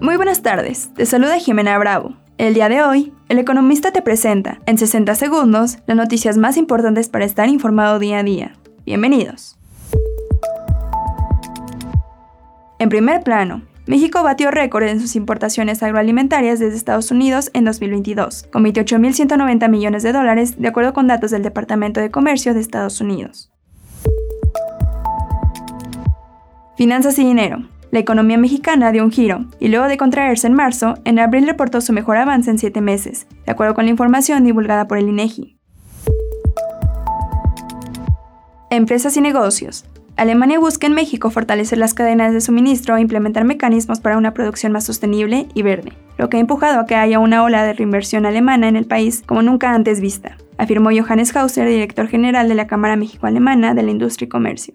Muy buenas tardes, te saluda Jimena Bravo. El día de hoy, el economista te presenta, en 60 segundos, las noticias más importantes para estar informado día a día. Bienvenidos. En primer plano, México batió récord en sus importaciones agroalimentarias desde Estados Unidos en 2022, con 28.190 millones de dólares, de acuerdo con datos del Departamento de Comercio de Estados Unidos. Finanzas y dinero. La economía mexicana dio un giro y luego de contraerse en marzo, en abril reportó su mejor avance en siete meses, de acuerdo con la información divulgada por el INEGI. Empresas y negocios. Alemania busca en México fortalecer las cadenas de suministro e implementar mecanismos para una producción más sostenible y verde, lo que ha empujado a que haya una ola de reinversión alemana en el país como nunca antes vista, afirmó Johannes Hauser, director general de la Cámara México-Alemana de la Industria y Comercio.